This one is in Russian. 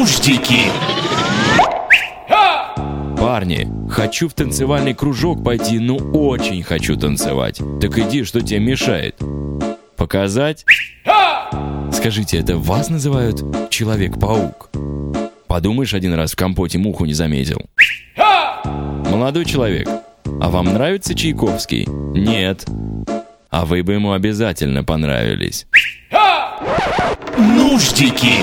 Нуждики. Парни, хочу в танцевальный кружок пойти, ну очень хочу танцевать. Так иди, что тебе мешает? Показать? Скажите, это вас называют Человек-паук? Подумаешь, один раз в компоте муху не заметил. Молодой человек, а вам нравится Чайковский? Нет. А вы бы ему обязательно понравились. Нуждики.